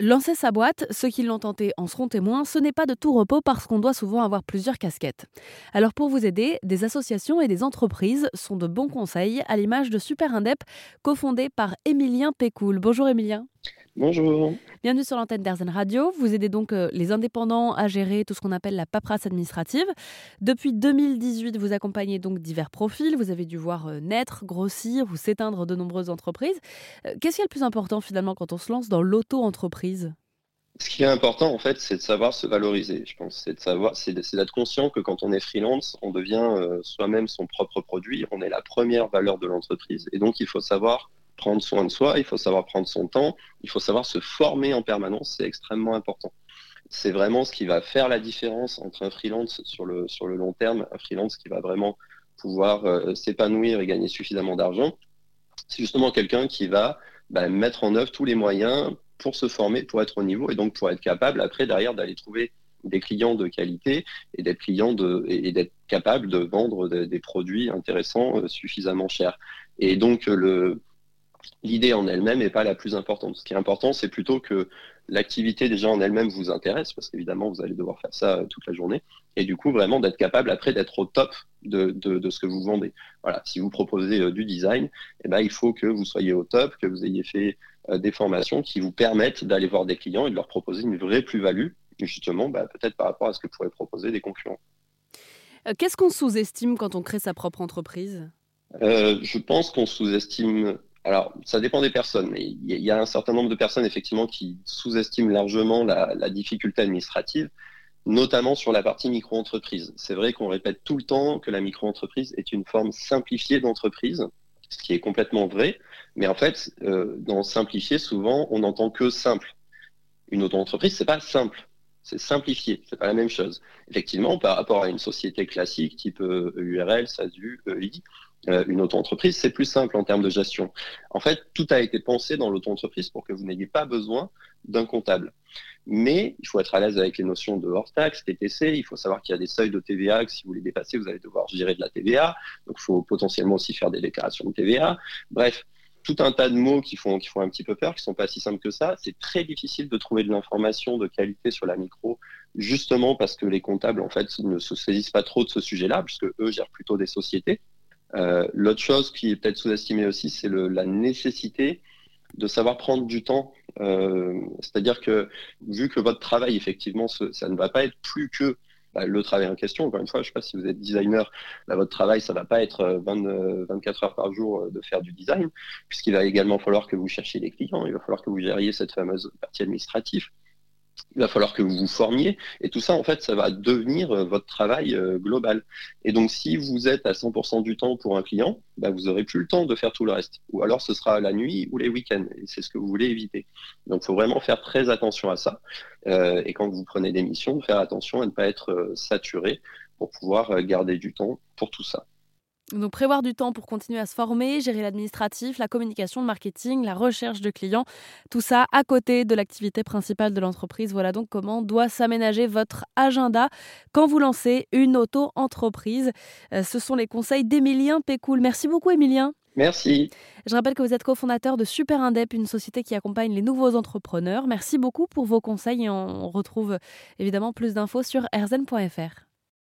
Lancer sa boîte, ceux qui l'ont tenté en seront témoins, ce n'est pas de tout repos parce qu'on doit souvent avoir plusieurs casquettes. Alors pour vous aider, des associations et des entreprises sont de bons conseils à l'image de Super Indep, cofondé par Émilien Pécoul. Bonjour Émilien. Bonjour. Bienvenue sur l'antenne d'Airzen Radio. Vous aidez donc euh, les indépendants à gérer tout ce qu'on appelle la paperasse administrative. Depuis 2018, vous accompagnez donc divers profils. Vous avez dû voir euh, naître, grossir ou s'éteindre de nombreuses entreprises. Euh, qu'est-ce qui est le plus important finalement quand on se lance dans l'auto-entreprise? Ce qui est important, en fait, c'est de savoir se valoriser. Je pense, c'est de savoir, c'est d'être conscient que quand on est freelance, on devient soi-même son propre produit. On est la première valeur de l'entreprise, et donc il faut savoir prendre soin de soi, il faut savoir prendre son temps, il faut savoir se former en permanence, c'est extrêmement important. C'est vraiment ce qui va faire la différence entre un freelance sur le, sur le long terme, un freelance qui va vraiment pouvoir euh, s'épanouir et gagner suffisamment d'argent. C'est justement quelqu'un qui va bah, mettre en œuvre tous les moyens pour se former, pour être au niveau et donc pour être capable après derrière d'aller trouver des clients de qualité et d'être client de et, d'être capable de vendre des produits intéressants euh, suffisamment chers. Et donc le l'idée en elle-même n'est pas la plus importante. Ce qui est important, c'est plutôt que l'activité déjà en elle-même vous intéresse, parce qu'évidemment, vous allez devoir faire ça euh, toute la journée, et du coup, vraiment d'être capable après d'être au top de, ce que vous vendez. Voilà, si vous proposez euh, du design, eh ben, il faut que vous soyez au top, que vous ayez fait euh, des formations qui vous permettent d'aller voir des clients et de leur proposer une vraie plus-value, justement, bah, peut-être par rapport à ce que pourraient proposer des concurrents. Qu'est-ce qu'on sous-estime quand on crée sa propre entreprise? Je pense qu'on sous-estime alors, ça dépend des personnes, mais il y a un certain nombre de personnes effectivement qui sous-estiment largement la, difficulté administrative, notamment sur la partie micro-entreprise. C'est vrai qu'on répète tout le temps que la micro-entreprise est une forme simplifiée d'entreprise, ce qui est complètement vrai, mais en fait, euh, dans simplifier, souvent, on n'entend que simple. Une auto-entreprise, c'est pas simple, c'est simplifié, c'est pas la même chose. Effectivement, par rapport à une société classique type URL, SASU, EI, euh, une auto-entreprise, c'est plus simple en termes de gestion. En fait, tout a été pensé dans l'auto-entreprise pour que vous n'ayez pas besoin d'un comptable. Mais il faut être à l'aise avec les notions de hors-taxe, TTC. Il faut savoir qu'il y a des seuils de TVA que si vous les dépassez, vous allez devoir gérer de la TVA. Donc, il faut potentiellement aussi faire des déclarations de TVA. Bref, tout un tas de mots qui font, qui font un petit peu peur, qui sont pas si simples que ça. C'est très difficile de trouver de l'information de qualité sur la micro, justement parce que les comptables, en fait, ne se saisissent pas trop de ce sujet-là, puisque eux gèrent plutôt des sociétés. Euh, l'autre chose qui est peut-être sous-estimée aussi, c'est la nécessité de savoir prendre du temps. Euh, c'est-à-dire que vu que votre travail, effectivement, ça ne va pas être plus que bah, le travail en question. Encore une fois, je ne sais pas si vous êtes designer, bah, votre travail, ça ne va pas être 20, 24 heures par jour de faire du design, puisqu'il va également falloir que vous cherchiez les clients, il va falloir que vous gériez cette fameuse partie administrative il va falloir que vous vous formiez. Et tout ça, en fait, ça va devenir euh, votre travail euh, global. Et donc, si vous êtes à 100% du temps pour un client, bah, vous n'aurez plus le temps de faire tout le reste. Ou alors, ce sera la nuit ou les week-ends. Et c'est ce que vous voulez éviter. Donc, il faut vraiment faire très attention à ça. Euh, et quand vous prenez des missions, faire attention à ne pas être saturé pour pouvoir garder du temps pour tout ça. Donc prévoir du temps pour continuer à se former, gérer l'administratif, la communication, le marketing, la recherche de clients, tout ça à côté de l'activité principale de l'entreprise. Voilà donc comment doit s'aménager votre agenda quand vous lancez une auto-entreprise. Euh, ce sont les conseils d'Emilien Pécoul. Merci beaucoup Emilien. Merci. Je rappelle que vous êtes cofondateur de Super Indep, une société qui accompagne les nouveaux entrepreneurs. Merci beaucoup pour vos conseils et on retrouve évidemment plus d'infos sur erzen.fr.